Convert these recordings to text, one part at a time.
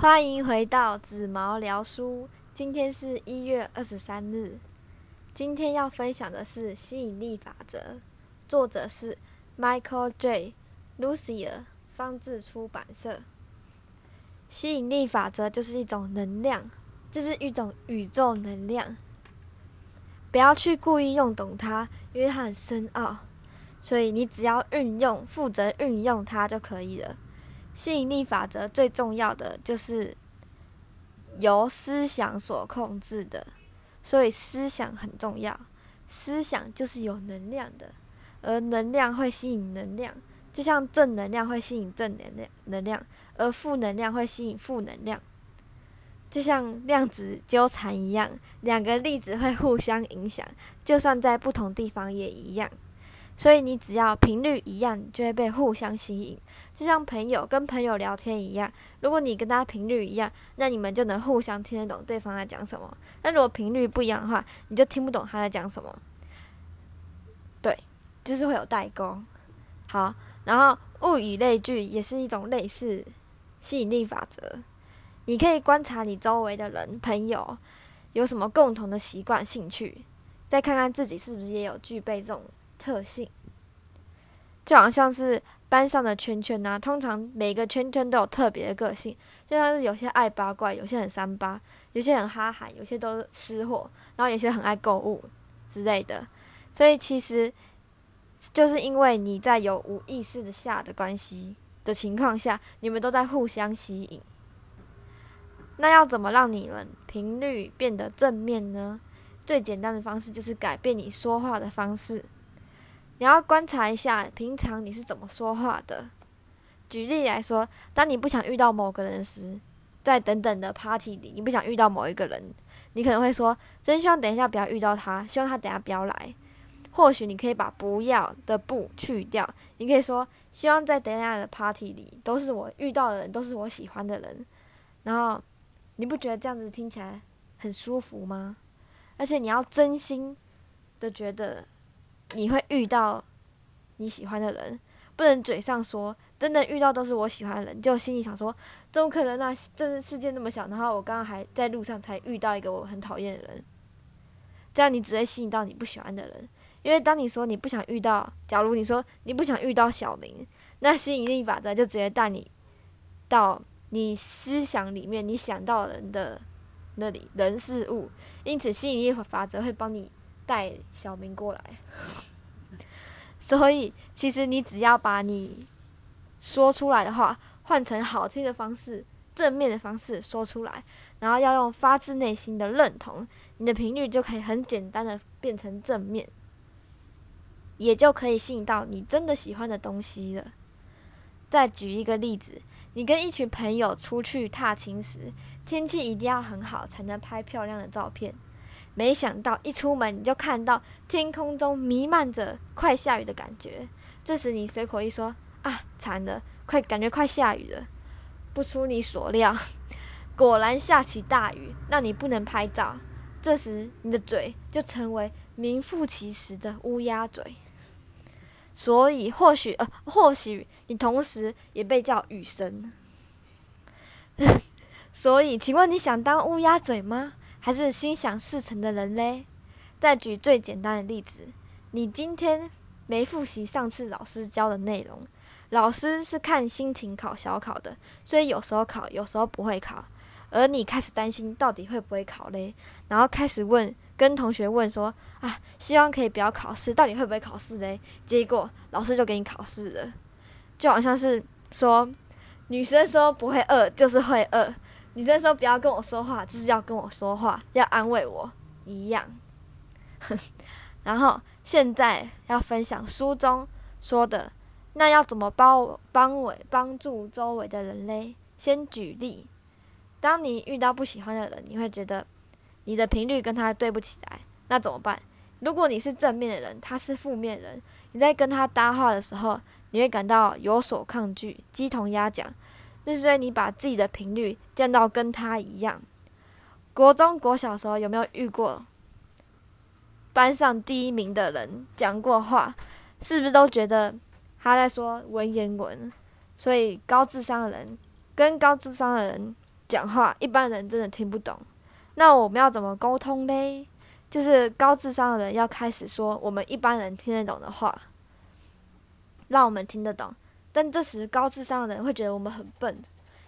欢迎回到紫毛聊书。今天是一月二十三日。今天要分享的是吸引力法则，作者是 Michael J. Lucier，方志出版社。吸引力法则就是一种能量，就是一种宇宙能量。不要去故意用懂它，因为它很深奥。所以你只要运用，负责运用它就可以了。吸引力法则最重要的就是由思想所控制的，所以思想很重要。思想就是有能量的，而能量会吸引能量，就像正能量会吸引正能量，能量而负能量会吸引负能量，就像量子纠缠一样，两个粒子会互相影响，就算在不同地方也一样。所以你只要频率一样，就会被互相吸引，就像朋友跟朋友聊天一样。如果你跟他频率一样，那你们就能互相听得懂对方在讲什么。那如果频率不一样的话，你就听不懂他在讲什么。对，就是会有代沟。好，然后物以类聚也是一种类似吸引力法则。你可以观察你周围的人、朋友有什么共同的习惯、兴趣，再看看自己是不是也有具备这种。特性，就好像是班上的圈圈呐。通常每个圈圈都有特别的个性，就像是有些爱八卦，有些很三八，有些很哈韩，有些都是吃货，然后有些很爱购物之类的。所以其实就是因为你在有无意识的下的关系的情况下，你们都在互相吸引。那要怎么让你们频率变得正面呢？最简单的方式就是改变你说话的方式。你要观察一下，平常你是怎么说话的。举例来说，当你不想遇到某个人时，在等等的 party 里，你不想遇到某一个人，你可能会说：“真希望等一下不要遇到他，希望他等下不要来。”或许你可以把“不要”的“不”去掉，你可以说：“希望在等一下的 party 里，都是我遇到的人，都是我喜欢的人。”然后，你不觉得这样子听起来很舒服吗？而且你要真心的觉得。你会遇到你喜欢的人，不能嘴上说真的遇到都是我喜欢的人，就心里想说怎么可能呢？这世界那么小，然后我刚刚还在路上才遇到一个我很讨厌的人，这样你只会吸引到你不喜欢的人。因为当你说你不想遇到，假如你说你不想遇到小明，那吸引力法则就直接带你到你思想里面你想到人的那里人事物，因此吸引力法则会帮你。带小明过来，所以其实你只要把你说出来的话换成好听的方式、正面的方式说出来，然后要用发自内心的认同，你的频率就可以很简单的变成正面，也就可以吸引到你真的喜欢的东西了。再举一个例子，你跟一群朋友出去踏青时，天气一定要很好，才能拍漂亮的照片。没想到一出门你就看到天空中弥漫着快下雨的感觉，这时你随口一说：“啊，惨了，快感觉快下雨了。”不出你所料，果然下起大雨，让你不能拍照。这时你的嘴就成为名副其实的乌鸦嘴。所以或许呃，或许你同时也被叫雨神。所以，请问你想当乌鸦嘴吗？还是心想事成的人嘞。再举最简单的例子，你今天没复习上次老师教的内容，老师是看心情考小考的，所以有时候考，有时候不会考。而你开始担心到底会不会考嘞，然后开始问跟同学问说啊，希望可以不要考试，到底会不会考试嘞？结果老师就给你考试了，就好像是说女生说不会饿，就是会饿。女生说：“不要跟我说话，就是要跟我说话，要安慰我一样。”然后现在要分享书中说的，那要怎么帮帮我帮助周围的人嘞？先举例，当你遇到不喜欢的人，你会觉得你的频率跟他对不起来，那怎么办？如果你是正面的人，他是负面人，你在跟他搭话的时候，你会感到有所抗拒，鸡同鸭讲。是所以你把自己的频率降到跟他一样。国中、国小时候有没有遇过班上第一名的人讲过话？是不是都觉得他在说文言文？所以高智商的人跟高智商的人讲话，一般人真的听不懂。那我们要怎么沟通嘞？就是高智商的人要开始说我们一般人听得懂的话，让我们听得懂。但这时高智商的人会觉得我们很笨，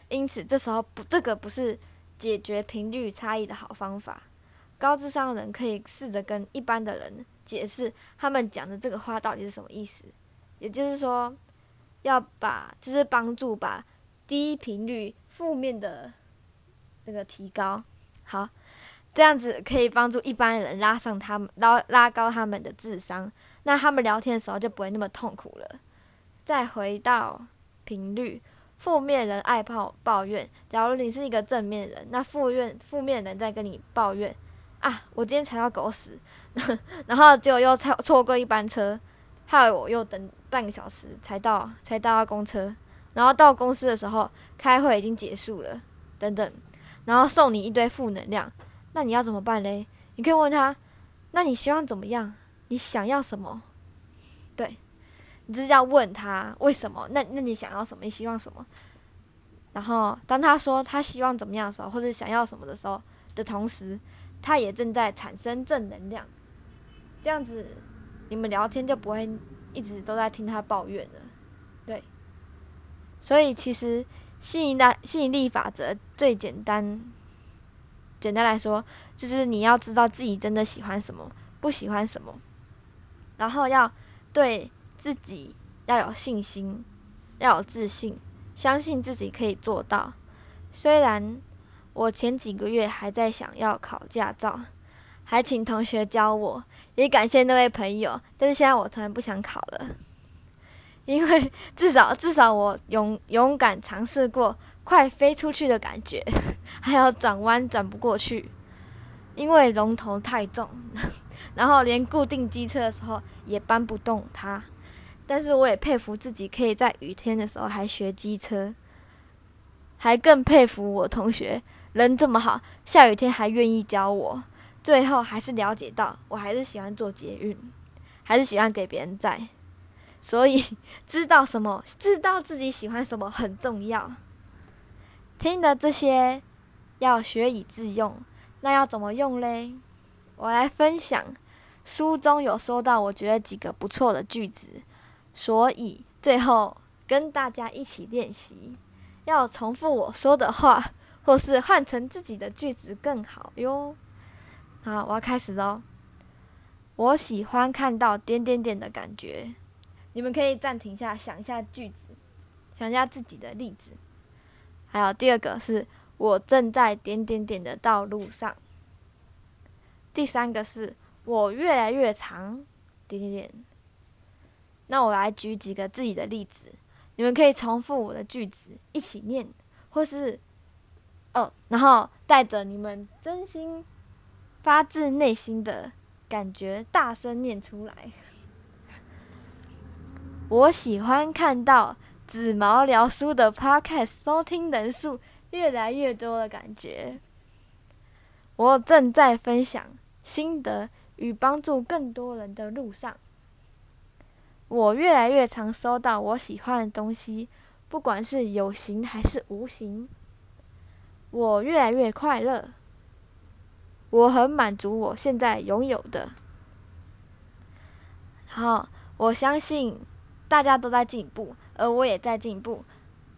因此这时候不，这个不是解决频率差异的好方法。高智商的人可以试着跟一般的人解释他们讲的这个话到底是什么意思，也就是说，要把就是帮助把低频率负面的那个提高。好。这样子可以帮助一般人拉上他们，拉拉高他们的智商，那他们聊天的时候就不会那么痛苦了。再回到频率，负面人爱抱抱怨。假如你是一个正面人，那负面负面人在跟你抱怨啊，我今天踩到狗屎，然后结果又错错过一班车，害我又等半个小时才到才搭到公车，然后到公司的时候开会已经结束了，等等，然后送你一堆负能量。那你要怎么办嘞？你可以问他，那你希望怎么样？你想要什么？对，你只是要问他为什么？那那你想要什么？你希望什么？然后当他说他希望怎么样的时候，或者想要什么的时候的同时，他也正在产生正能量。这样子，你们聊天就不会一直都在听他抱怨了。对，所以其实吸引力吸引力法则最简单。简单来说，就是你要知道自己真的喜欢什么，不喜欢什么，然后要对自己要有信心，要有自信，相信自己可以做到。虽然我前几个月还在想要考驾照，还请同学教我，也感谢那位朋友，但是现在我突然不想考了，因为至少至少我勇勇敢尝试过。快飞出去的感觉，还要转弯转不过去，因为龙头太重，然后连固定机车的时候也搬不动它。但是我也佩服自己可以在雨天的时候还学机车，还更佩服我同学人这么好，下雨天还愿意教我。最后还是了解到，我还是喜欢做捷运，还是喜欢给别人载。所以知道什么，知道自己喜欢什么很重要。听的这些要学以致用，那要怎么用嘞？我来分享，书中有说到，我觉得几个不错的句子，所以最后跟大家一起练习，要重复我说的话，或是换成自己的句子更好哟。好，我要开始喽。我喜欢看到点点点的感觉，你们可以暂停下，想一下句子，想一下自己的例子。还有第二个是我正在点点点的道路上。第三个是我越来越长，点点点。那我来举几个自己的例子，你们可以重复我的句子一起念，或是哦，然后带着你们真心、发自内心的感觉，大声念出来。我喜欢看到。紫毛聊书的 Podcast 收听人数越来越多的感觉，我正在分享心得与帮助更多人的路上。我越来越常收到我喜欢的东西，不管是有形还是无形。我越来越快乐，我很满足我现在拥有的。好，我相信大家都在进步。而我也在进步，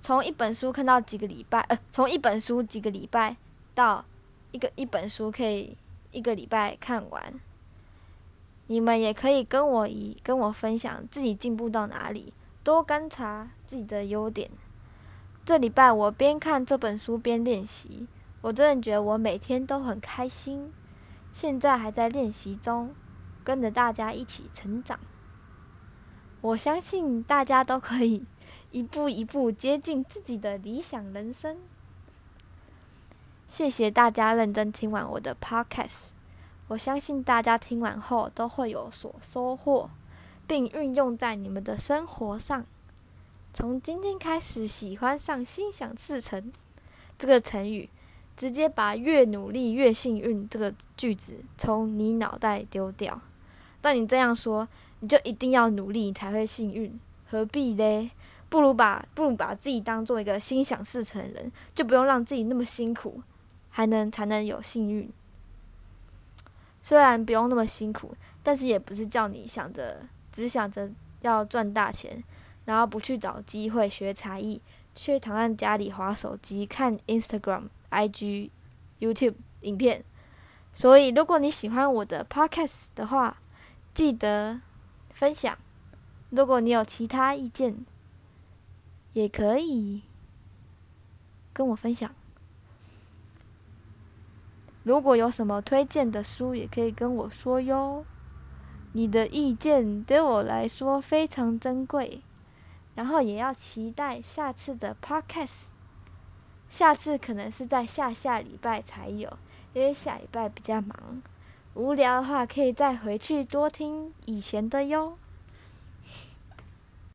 从一本书看到几个礼拜，呃，从一本书几个礼拜到一个一本书可以一个礼拜看完。你们也可以跟我一跟我分享自己进步到哪里，多观察自己的优点。这礼拜我边看这本书边练习，我真的觉得我每天都很开心。现在还在练习中，跟着大家一起成长。我相信大家都可以一步一步接近自己的理想人生。谢谢大家认真听完我的 podcast，我相信大家听完后都会有所收获，并运用在你们的生活上。从今天开始，喜欢上“心想事成”这个成语，直接把“越努力越幸运”这个句子从你脑袋丢掉。当你这样说。你就一定要努力，才会幸运，何必嘞？不如把不如把自己当做一个心想事成人，就不用让自己那么辛苦，还能才能有幸运。虽然不用那么辛苦，但是也不是叫你想着只想着要赚大钱，然后不去找机会学才艺，却躺在家里划手机看 Instagram、IG、YouTube 影片。所以，如果你喜欢我的 Podcast 的话，记得分享。如果你有其他意见，也可以跟我分享。如果有什么推荐的书，也可以跟我说哟。你的意见对我来说非常珍贵，然后也要期待下次的 podcast。下次可能是在下下礼拜才有，因为下礼拜比较忙。无聊的话，可以再回去多听以前的哟。